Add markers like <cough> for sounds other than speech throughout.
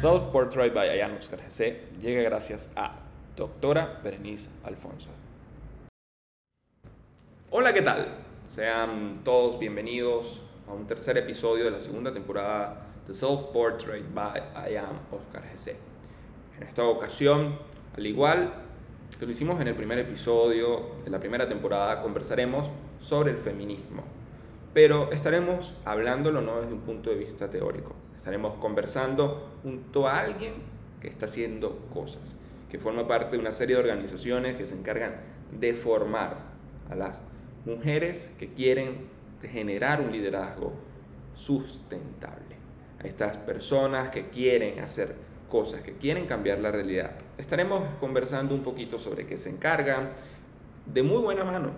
Self Portrait by Ayan Oscar GC llega gracias a doctora Berenice Alfonso. Hola, ¿qué tal? Sean todos bienvenidos a un tercer episodio de la segunda temporada de Self Portrait by Ayan Oscar GC. En esta ocasión, al igual que lo hicimos en el primer episodio de la primera temporada, conversaremos sobre el feminismo. Pero estaremos hablándolo no desde un punto de vista teórico. Estaremos conversando junto a alguien que está haciendo cosas, que forma parte de una serie de organizaciones que se encargan de formar a las mujeres que quieren generar un liderazgo sustentable. A estas personas que quieren hacer cosas, que quieren cambiar la realidad. Estaremos conversando un poquito sobre qué se encargan de muy buena mano.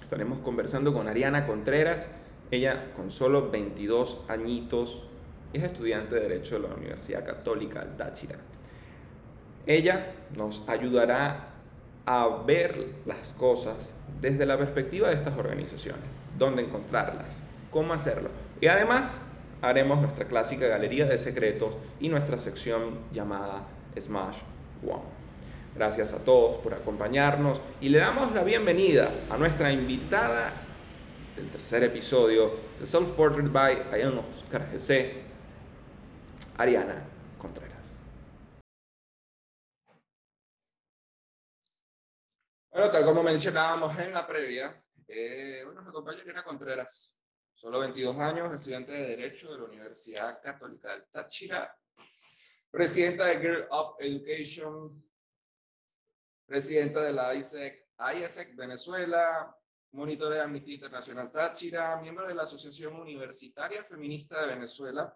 Estaremos conversando con Ariana Contreras, ella con solo 22 añitos es estudiante de Derecho de la Universidad Católica del Táchira. Ella nos ayudará a ver las cosas desde la perspectiva de estas organizaciones, dónde encontrarlas, cómo hacerlo. Y además haremos nuestra clásica galería de secretos y nuestra sección llamada Smash One. Gracias a todos por acompañarnos y le damos la bienvenida a nuestra invitada del tercer episodio de Self Portrait by Ayan Oscar GC, Ariana Contreras. Bueno, tal como mencionábamos en la previa, eh, bueno, nos acompaña Ariana Contreras, solo 22 años, estudiante de Derecho de la Universidad Católica del Táchira, presidenta de Girl Up Education, presidenta de la ISEC, ISEC Venezuela, monitor de Amnistía Internacional Táchira, miembro de la Asociación Universitaria Feminista de Venezuela.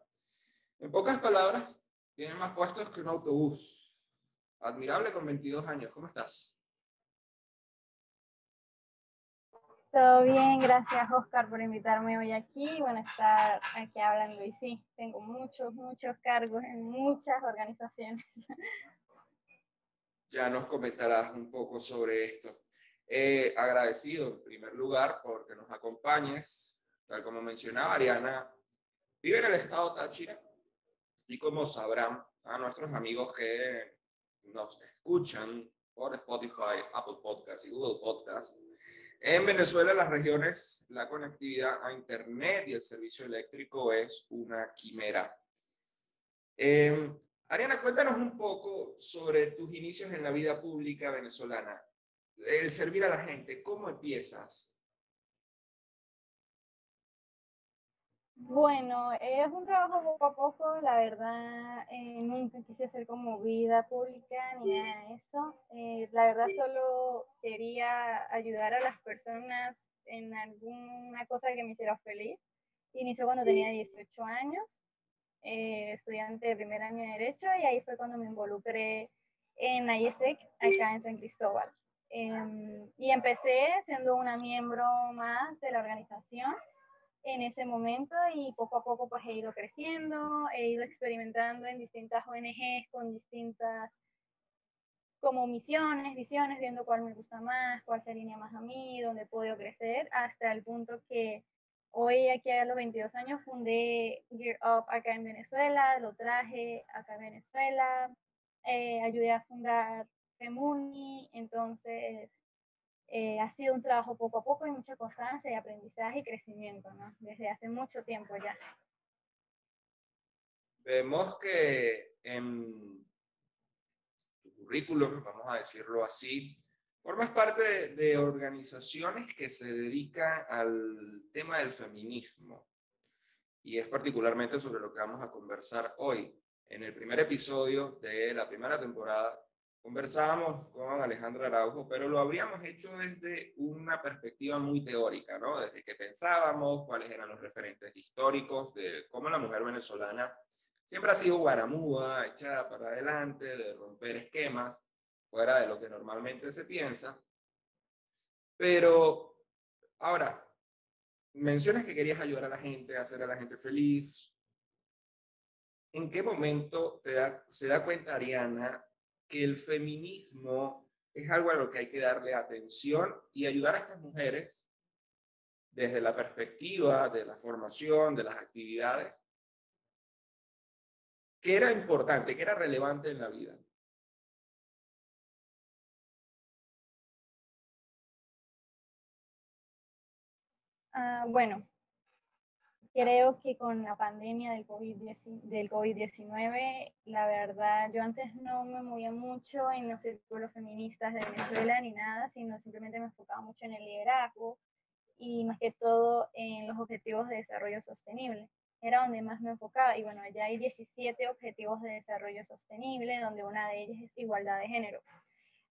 En pocas palabras, tiene más puestos que un autobús. Admirable con 22 años. ¿Cómo estás? Todo bien, gracias Oscar por invitarme hoy aquí. Bueno, estar aquí hablando y sí, tengo muchos, muchos cargos en muchas organizaciones. Ya nos comentarás un poco sobre esto. Eh, agradecido en primer lugar porque nos acompañes. Tal como mencionaba Ariana, vive en el estado Táchira y como sabrán a nuestros amigos que nos escuchan por Spotify, Apple Podcasts y Google Podcasts, en Venezuela, las regiones, la conectividad a Internet y el servicio eléctrico es una quimera. Eh, Ariana, cuéntanos un poco sobre tus inicios en la vida pública venezolana el servir a la gente, ¿cómo empiezas? Bueno, es un trabajo poco a poco, la verdad, eh, nunca quise hacer como vida pública ni nada de eso. Eh, la verdad solo quería ayudar a las personas en alguna cosa que me hiciera feliz. Inició cuando tenía 18 años, eh, estudiante de primer año de Derecho, y ahí fue cuando me involucré en IESEC, acá en San Cristóbal. Em, y empecé siendo una miembro más de la organización en ese momento y poco a poco pues he ido creciendo, he ido experimentando en distintas ONGs con distintas como misiones, visiones, viendo cuál me gusta más, cuál se alinea más a mí, dónde puedo crecer, hasta el punto que hoy aquí a los 22 años fundé Gear Up acá en Venezuela, lo traje acá en Venezuela, eh, ayudé a fundar Femuni, entonces eh, ha sido un trabajo poco a poco y mucha constancia y aprendizaje y crecimiento, ¿no? Desde hace mucho tiempo ya. Vemos que en tu currículum, vamos a decirlo así, formas parte de organizaciones que se dedican al tema del feminismo. Y es particularmente sobre lo que vamos a conversar hoy. En el primer episodio de la primera temporada conversábamos con Alejandra Araujo, pero lo habríamos hecho desde una perspectiva muy teórica, ¿no? Desde que pensábamos cuáles eran los referentes históricos de cómo la mujer venezolana siempre ha sido guaramúa, echada para adelante, de romper esquemas, fuera de lo que normalmente se piensa. Pero ahora, mencionas que querías ayudar a la gente, hacer a la gente feliz. ¿En qué momento se da cuenta Ariana que el feminismo es algo a lo que hay que darle atención y ayudar a estas mujeres desde la perspectiva de la formación, de las actividades, ¿Qué era importante, qué era relevante en la vida? Ah, bueno, creo que con la pandemia del COVID-19, la verdad, yo antes no me movía mucho en los círculos feministas de Venezuela ni nada, sino simplemente me enfocaba mucho en el liderazgo y más que todo en los objetivos de desarrollo sostenible. Era donde más me enfocaba. Y bueno, allá hay 17 objetivos de desarrollo sostenible, donde una de ellas es igualdad de género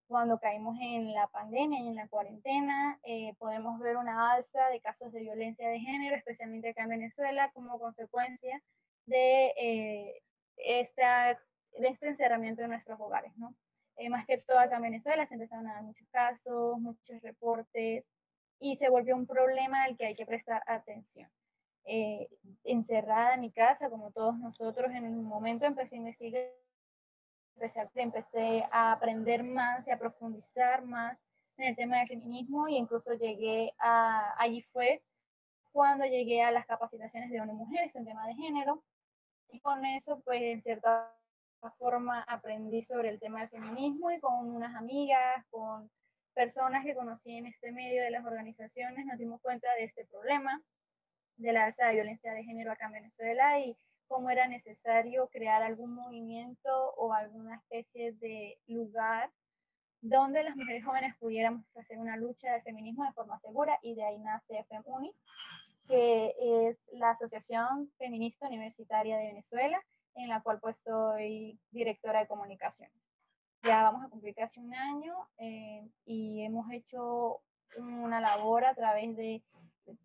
cuando caímos en la pandemia y en la cuarentena, eh, podemos ver una alza de casos de violencia de género, especialmente acá en Venezuela, como consecuencia de, eh, esta, de este encerramiento de nuestros hogares, ¿no? Eh, más que todo acá en Venezuela se empezaron a dar muchos casos, muchos reportes, y se volvió un problema al que hay que prestar atención. encerrada en mi casa, como todos nosotros, en un momento empecé a investigar empecé a, aprender más y a profundizar más en el tema del feminismo y incluso llegué a, allí fue cuando llegué a las capacitaciones de ONU Mujeres en tema de género. Y con eso pues en cierta forma aprendí sobre el tema del feminismo y con unas amigas, con personas que conocí en este medio de las organizaciones nos dimos cuenta de este problema de la de violencia de género acá en Venezuela y cómo era necesario crear algún movimiento o alguna especie de lugar donde las mujeres jóvenes pudiéramos hacer una lucha del feminismo de forma segura y de ahí nace FEMUNI, que es la Asociación Feminista Universitaria de Venezuela, en la cual pues soy directora de comunicaciones. Ya vamos a cumplir casi un año eh, y hemos hecho una labor a través de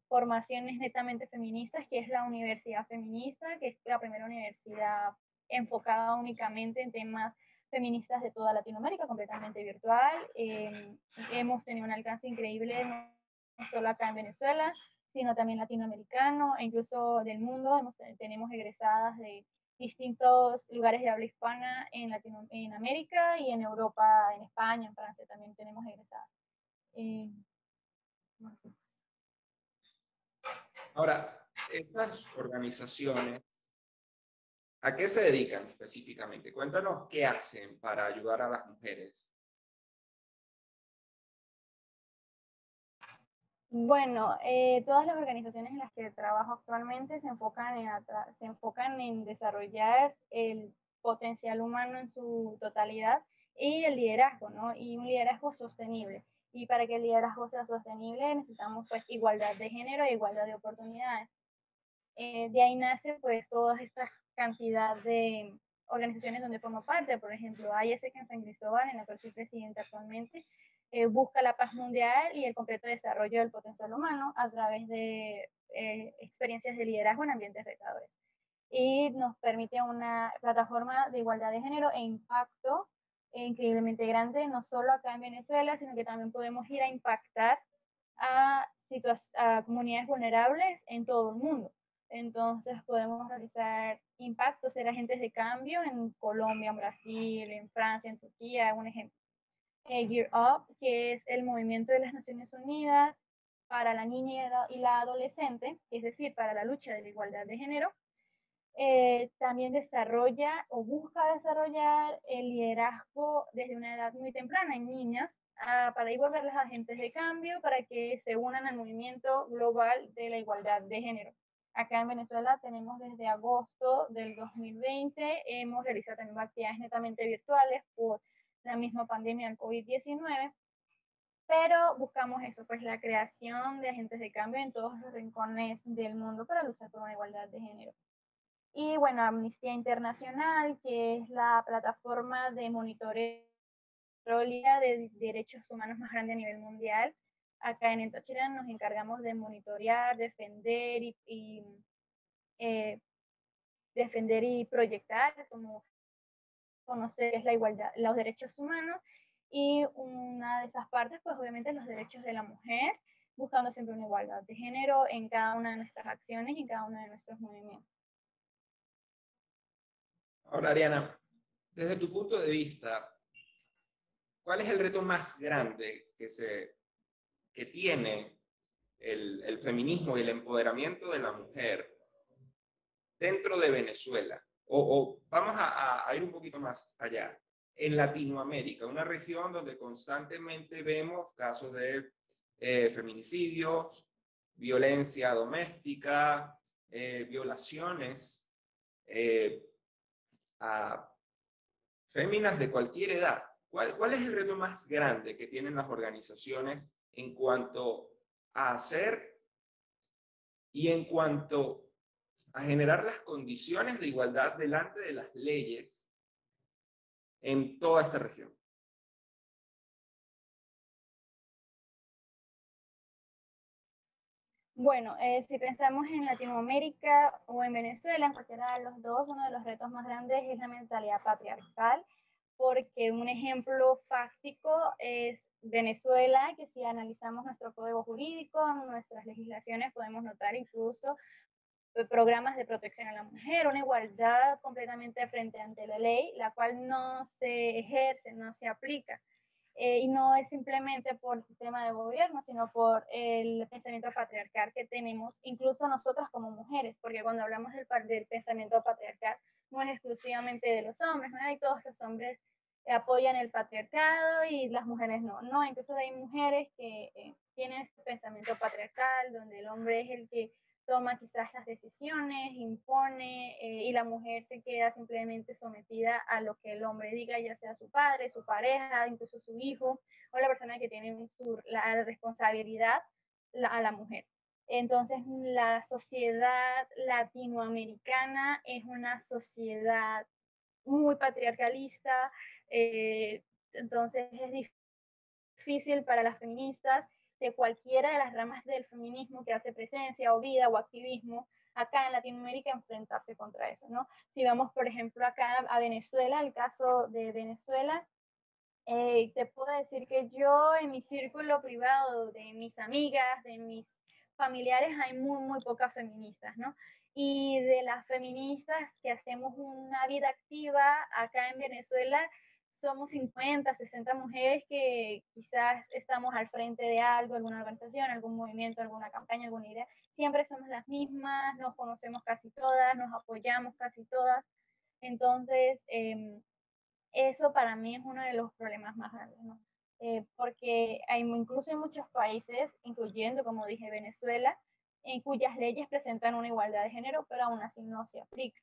formaciones netamente feministas, que es la Universidad Feminista, que es la primera universidad enfocada únicamente en temas feministas de toda Latinoamérica, completamente virtual. Em, hemos tenido un alcance increíble no solo acá en Venezuela, sino también latinoamericano e incluso del mundo. Hemos, tenemos egresadas de distintos lugares de habla hispana en, Latino, en América y en Europa, en España, en Francia también tenemos egresadas. Eh, Ahora, estas organizaciones, ¿a qué se dedican específicamente? Cuéntanos qué hacen para ayudar a las mujeres. Bueno, eh, todas las organizaciones en las que trabajo actualmente se enfocan, en, se enfocan en desarrollar el potencial humano en su totalidad y el liderazgo, ¿no? Y un liderazgo sostenible. Y para que el liderazgo sea sostenible necesitamos pues igualdad de género e igualdad de oportunidades. Eh, de ahí nace pues toda esta cantidad de organizaciones donde formo parte. Por ejemplo, ISEC en San Cristóbal, en la cual soy presidenta actualmente, eh, busca la paz mundial y el completo desarrollo del potencial humano a través de eh, experiencias de liderazgo en ambientes retadores. Y nos permite una plataforma de igualdad de género e impacto increíblemente grande, no solo acá en Venezuela, sino que también podemos ir a impactar a, a comunidades vulnerables en todo el mundo. Entonces podemos realizar impactos, ser agentes de cambio en Colombia, en Brasil, en Francia, en Turquía, un ejemplo. Eh, Gear Up, que es el movimiento de las Naciones Unidas para la niña y la adolescente, es decir, para la lucha de la igualdad de género, eh, también desarrolla o busca desarrollar el liderazgo desde una edad muy temprana en niñas ah, para ir volverlas agentes de cambio, para que se unan al movimiento global de la igualdad de género. Acá en Venezuela tenemos desde agosto del 2020, hemos realizado también actividades netamente virtuales por la misma pandemia del COVID-19, pero buscamos eso, pues la creación de agentes de cambio en todos los rincones del mundo para luchar por una igualdad de género. Y bueno, Amnistía Internacional, que es la plataforma de monitoreo de derechos humanos más grande a nivel mundial. Acá en Entochira nos encargamos de monitorear, defender y, eh, defender y proyectar, como conocer la igualdad, los derechos humanos y una de esas partes, pues obviamente los derechos de la mujer, buscando siempre una igualdad de género en cada una de nuestras acciones y en cada uno de nuestros movimientos. Ahora, Ariana, desde tu punto de vista, ¿cuál es el reto más grande que, se, que tiene el, feminismo y el empoderamiento de la mujer dentro de Venezuela o, vamos a, ir un poquito más allá. En Latinoamérica, una región donde constantemente vemos casos de eh, feminicidios, violencia doméstica, eh, violaciones eh, a féminas de cualquier edad. ¿Cuál, ¿Cuál es el reto más grande que tienen las organizaciones en cuanto a hacer y en cuanto a generar las condiciones de igualdad delante de las leyes en toda esta región. Bueno, eh, si pensamos en Latinoamérica o en Venezuela, en cualquiera de los dos, uno de los retos más grandes es la mentalidad patriarcal, porque un ejemplo fáctico es Venezuela, que si analizamos nuestro código jurídico, nuestras legislaciones, podemos notar incluso eh, programas de protección a la mujer, una igualdad completamente frente ante la ley, la cual no se ejerce, no se aplica. Eh, y no es simplemente por el sistema de gobierno, sino por el pensamiento patriarcal que tenemos, incluso nosotras como mujeres, porque cuando hablamos del, del pensamiento patriarcal no es exclusivamente de los hombres, ¿no? hay todos los hombres apoyan el patriarcado y las mujeres no, no, incluso hay mujeres que eh, tienen este pensamiento patriarcal, donde el hombre es el que toma quizás las decisiones, impone, eh, y la mujer se queda simplemente sometida a lo que el hombre diga, ya sea su padre, su pareja, incluso su hijo, o la persona que tiene la responsabilidad a la mujer. Entonces, la sociedad latinoamericana es una sociedad muy patriarcalista, eh, entonces es difícil para las feministas de cualquiera de las ramas del feminismo que hace presencia o vida o activismo acá en Latinoamérica enfrentarse contra eso, ¿no? Si vamos, por ejemplo, acá a Venezuela, el caso de Venezuela, eh, te puedo decir que yo en mi círculo privado, de mis amigas, de mis familiares, hay muy, muy pocas feministas, ¿no? Y de las feministas que hacemos una vida activa acá en Venezuela, somos 50, 60 mujeres que quizás estamos al frente de algo, alguna organización, algún movimiento, alguna campaña, alguna idea. Siempre somos las mismas, nos conocemos casi todas, nos apoyamos casi todas. Entonces, em, eso para mí es uno de los problemas más grandes, ¿no? Eh, porque hay, incluso en muchos países, incluyendo, como dije, Venezuela, en cuyas leyes presentan una igualdad de género, pero aún así no se aplica.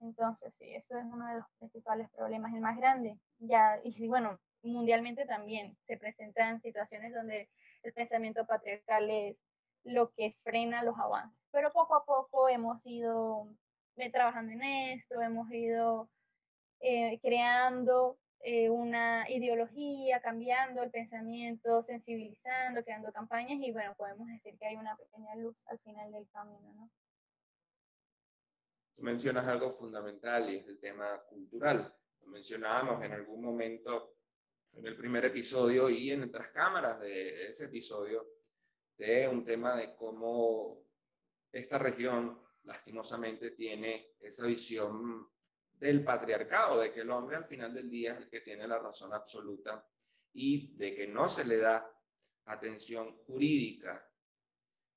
Entonces, sí, eso es uno de los principales problemas, el más grande. Ya, y sí, bueno, mundialmente también se presentan situaciones donde el pensamiento patriarcal es lo que frena los avances. Pero poco a poco hemos ido eh, trabajando en esto, hemos ido eh, creando eh, una ideología, cambiando el pensamiento, sensibilizando, creando campañas y bueno, podemos decir que hay una pequeña luz al final del camino, ¿no? Tú mencionas algo fundamental y es el tema cultural. Lo mencionábamos en algún momento en el primer episodio y en otras cámaras de ese episodio de un tema de cómo esta región lastimosamente tiene esa visión del patriarcado, de que el hombre al final del día es el que tiene la razón absoluta y de que no se le da atención jurídica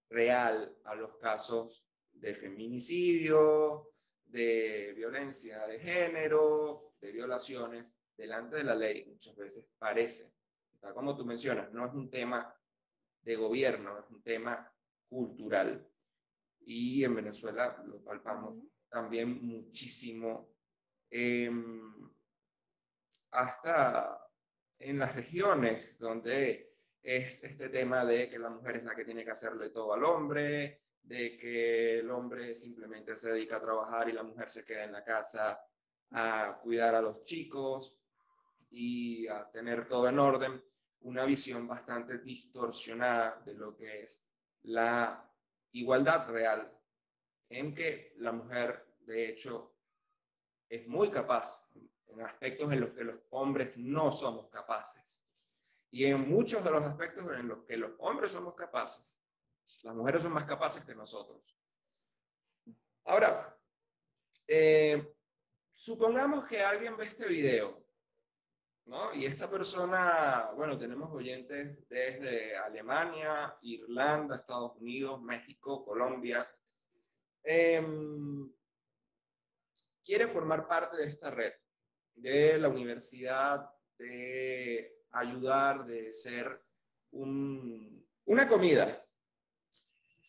real a los casos de feminicidio, de violencia de género, de violaciones, delante de la ley muchas veces parece, tal como tú mencionas, no es un tema de gobierno, es un tema cultural. Y en Venezuela lo palpamos también muchísimo, em, hasta en las regiones donde es este tema de que la mujer es la que tiene que hacerle todo al hombre, de que el hombre simplemente se dedica a trabajar y la mujer se queda en la casa a cuidar a los chicos y a tener todo en orden, una visión bastante distorsionada de lo que es la igualdad real, en que la mujer, de hecho, es muy capaz en aspectos en los que los hombres no somos capaces. Y en muchos de los aspectos en los que los hombres somos capaces, las mujeres son más capaces que nosotros. Ahora, eh, supongamos que alguien ve este video, ¿no? Y esta persona, bueno, tenemos oyentes desde Alemania, Irlanda, Estados Unidos, México, Colombia. Em, quiere formar parte de esta red, de la universidad, de ayudar, de ser un, una comida,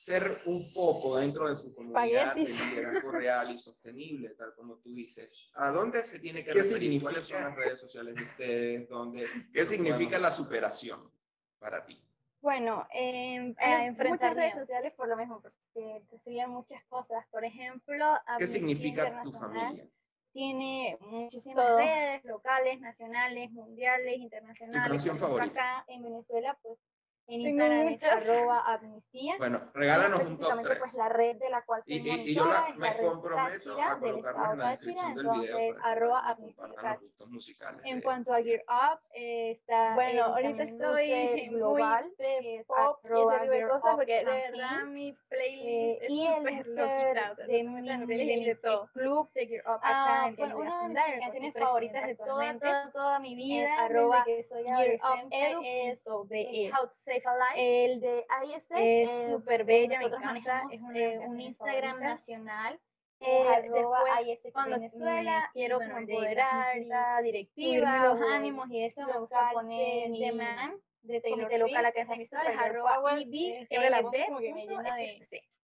ser un foco dentro de su comunidad de liderazgo real y sostenible, tal como tú dices. ¿A dónde se tiene que referir? ¿Cuáles son las redes sociales de ustedes? ¿Dónde, ¿Qué significa la superación para ti? Bueno, eh, eh, muchas redes sociales por lo mismo, porque te siguen muchas cosas. Por ejemplo, ¿qué significa tu familia? Tiene muchísimas redes locales, nacionales, mundiales, internacionales. ¿Tu canción favorita? Acá en Venezuela, pues en Instagram es arroba amnistía. Bueno, regálanos un top 3. Pues la red de la cual soy y, y, y yo la, me comprometo a en la descripción del video entonces, arroba amnistía musicales. En cuanto a Gear Up, eh, está Bueno, ahorita estoy <laughs> global de pop y de cosas porque de verdad mi playlist es y el súper de mi de todo. club de Gear Up acá en una de mis canciones favoritas de toda, toda, toda mi vida es arroba que soy adolescente es How to Save el de ISF es súper bella, nosotros manejamos es un Instagram nacional. Eh, después, cuando Venezuela, quiero bueno, empoderar, la directiva, los ánimos y eso me gusta poner de Man, de Taylor local, la que es visual, es arroba siempre la voz me llena de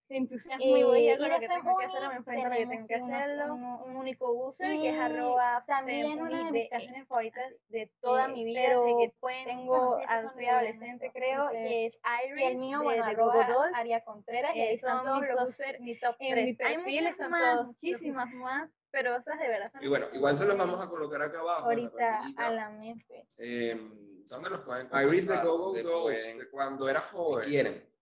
entusiasmo y voy a lo que tengo que hacer, me enfrento a lo que tengo que hacerlo. Un, un único user que es arroba también una de mis canciones favoritas de toda mi vida, pero de que pueden, tengo, soy adolescente creo, que es Iris, y el mío, de, bueno, de Gogo Aria Contreras, y ahí son todos los users, mi top en 3 mi perfil están todos, muchísimas más, pero esas de verdad son Y bueno, igual se los vamos a colocar acá abajo. ahorita a la mente. Eh, ¿Dónde los pueden Iris de contactar? Go Go De- Girls, pueden- de cuando era joven. Si quieren.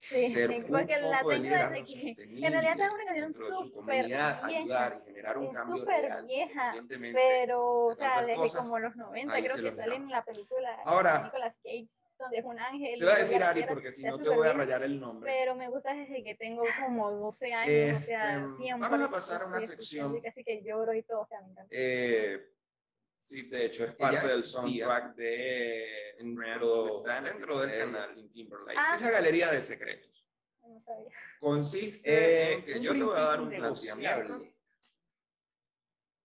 Sí, ser un porque la foco de tengo liderazgo desde que en realidad es una canción súper vieja, ayudar generar un cambio súper real, vieja, pero, o sea, desde cosas, como los 90 ahí creo que sale en la película Ahora- de Nicolas Cage, donde es un ángel. Te voy a decir Ari, porque si no te voy a rayar el nombre. Pero me gusta desde que tengo como 12 años, o sea, Este, siempre. vamos a pasar a una sección. Casi que lloro y todo, o sea, me encanta. Eh, sí, de hecho, es Que parte del soundtrack de dentro, dentro del de canal Justin Timberlake. Ah. es la galería de secretos. No sabía. Consiste Eh, en que un yo te voy a dar un planteamiento, negociable.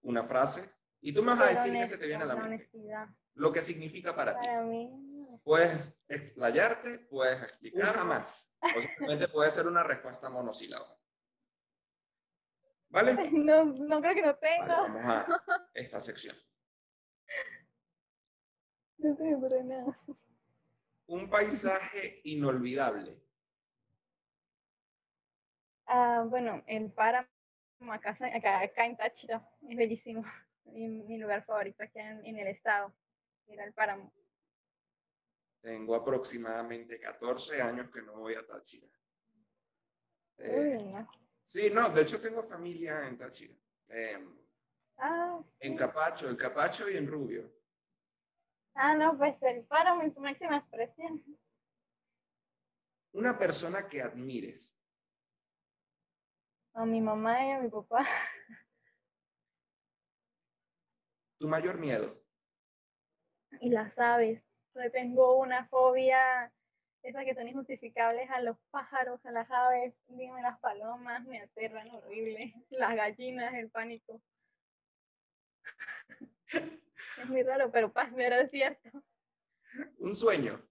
una frase, y tú me vas a decir qué se te viene a la mente. Lo que significa para ti. Para mí, Puedes explayarte, puedes explicar jamás. O simplemente puede ser una respuesta monosílaba. ¿Vale? Vale, <laughs> no, no creo que no tengo. vamos a esta sección. No nada. Un paisaje inolvidable. Ah, bueno, el páramo acá, acá, acá en Táchira es bellísimo. Mi, mi lugar favorito aquí en, en el estado. Era el páramo. Tengo aproximadamente 14 años que no voy a Táchira. Eh, Uy, no. sí, no, de hecho tengo familia en Táchira. Em, Ah, en Capacho, en Capacho y en Rubio. Ah, no, pues el páramo en su máxima expresión. Una persona que admires. A mi mamá y a mi papá. Tu mayor miedo. Y las aves. Yo tengo una fobia, esas que son injustificables a los pájaros, a las aves, dime las palomas, me aterran horrible. Las gallinas, el pánico. <laughs> Es muy raro, pero, pa- pero es cierto. Un sueño.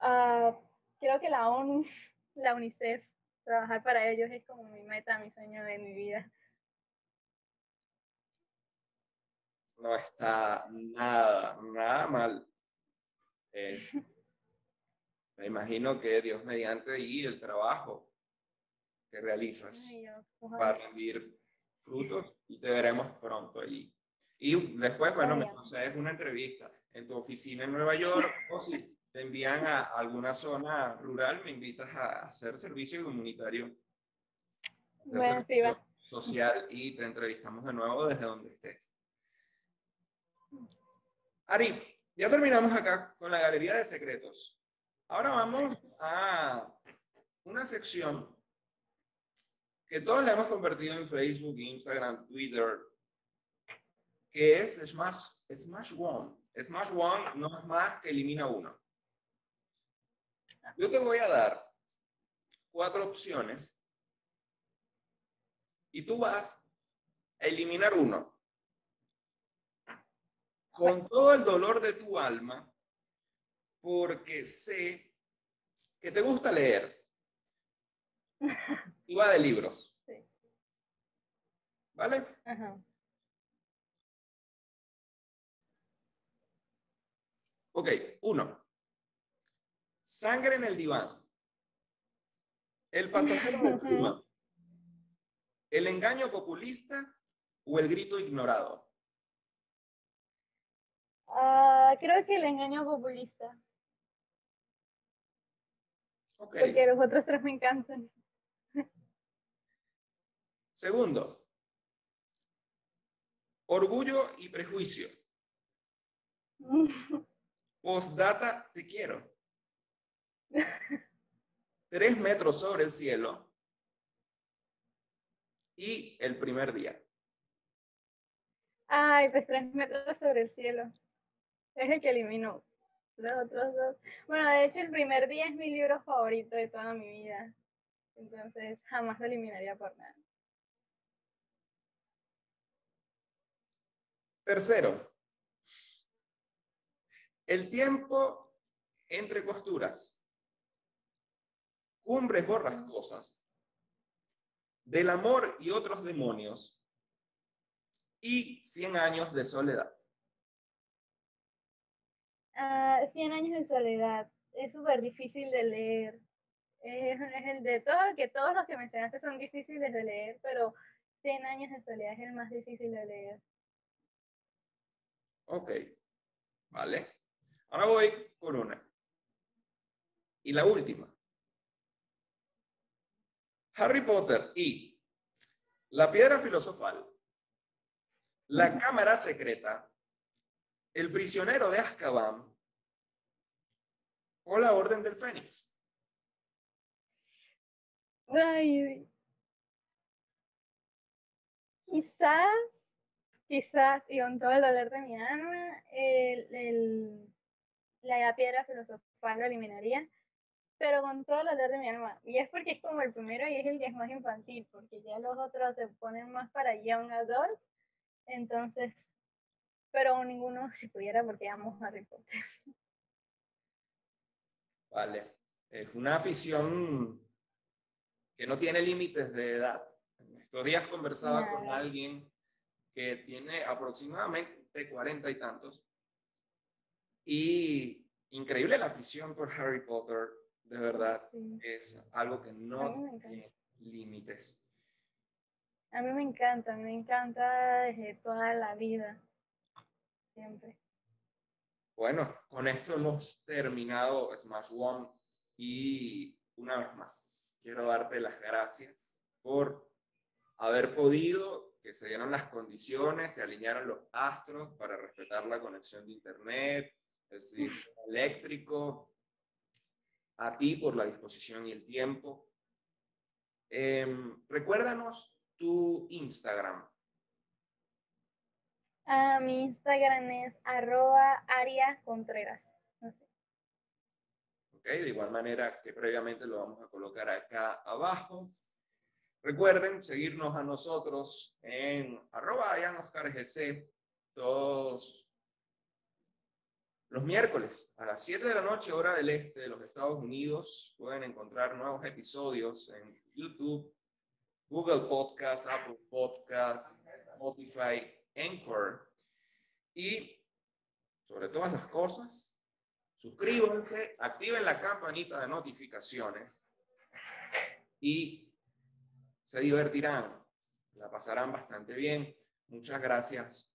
Ah, creo que la ONU, la UNICEF, trabajar para ellos es como mi meta, mi sueño de mi vida. No está nada, nada mal. Es- me imagino que Dios mediante y el trabajo que realizas Ay, yo, va a rendir frutos y te veremos. Y después, bueno, me concedes una entrevista en tu oficina en Nueva York o si te envían a alguna zona rural, me invitas a hacer servicio comunitario. hacer Bueno, sí, servicio va. social y te entrevistamos de nuevo desde donde estés. Ari, ya terminamos acá con la galería de secretos. Ahora vamos a una sección que todos le hemos convertido en Facebook, Instagram, Twitter, que es Smash, Smash One. Smash One no es más que elimina uno. Yo te voy a dar cuatro opciones Y tú vas a eliminar uno. Con todo el dolor de tu alma, porque sé que te gusta leer. <laughs> Y va de libros. ¿Vale? Ajá. Ok, uno. Sangre en el diván. El pasajero de <laughs> pluma. El engaño populista o el grito ignorado. Ah, creo que el engaño populista, Ok. porque los otros tres me encantan. Segundo. Orgullo y prejuicio. <laughs> Postdata, te quiero. <laughs> Tres metros sobre el cielo. Y el primer día. Ay, pues tres metros sobre el cielo. Es el que eliminó. Los otros dos. Bueno, de hecho, el primer día es mi libro favorito de toda mi vida. Entonces, jamás lo eliminaría por nada. Tercero. El tiempo entre costuras. Cumbres borrascosas. Del amor y otros demonios. Y 100 años de soledad. Ah, Cien años de soledad. Es súper difícil de leer. El de todo, que todos los que mencionaste son difíciles de leer, pero Cien años de soledad es el más difícil de leer. Ok, vale. Ahora voy por una. Y la última. Harry Potter y la piedra filosofal, la cámara secreta, el prisionero de Azkaban o la orden del Fénix. Ay, quizás, quizás, y con todo el dolor de mi alma, el, el- la piedra filosofal lo eliminaría, pero con todo el dolor de mi alma. Y es porque es como el primero y es el que es más infantil, porque ya los otros se ponen más para young adults, entonces, pero ninguno si pudiera porque amo Harry Potter. Vale. Es una afición que no tiene límites de edad. En estos días conversaba con alguien que tiene aproximadamente cuarenta y tantos. Y increíble la afición por Harry Potter, de verdad, Sí. es algo que no tiene límites. A mí me encanta, me encanta desde toda la vida, siempre. Bueno, con esto hemos terminado Smash One y una vez más quiero darte las gracias por haber podido, que se dieron las condiciones, se alinearon los astros para respetar la conexión de internet, el sistema eléctrico, a ti por la disposición y el tiempo. Em, recuérdanos tu Instagram. Ah, mi Instagram es arroba Aria Contreras. No sé. ¿ok? De igual manera que previamente lo vamos a colocar acá abajo. Recuerden seguirnos a nosotros en arroba GC todos los miércoles a las 7 de la noche, hora del este de los Estados Unidos. Pueden encontrar nuevos episodios en YouTube, Google Podcast, Apple Podcast, Spotify, Anchor. Y sobre todas las cosas, suscríbanse, activen la campanita de notificaciones y se divertirán, la pasarán bastante bien. Muchas gracias.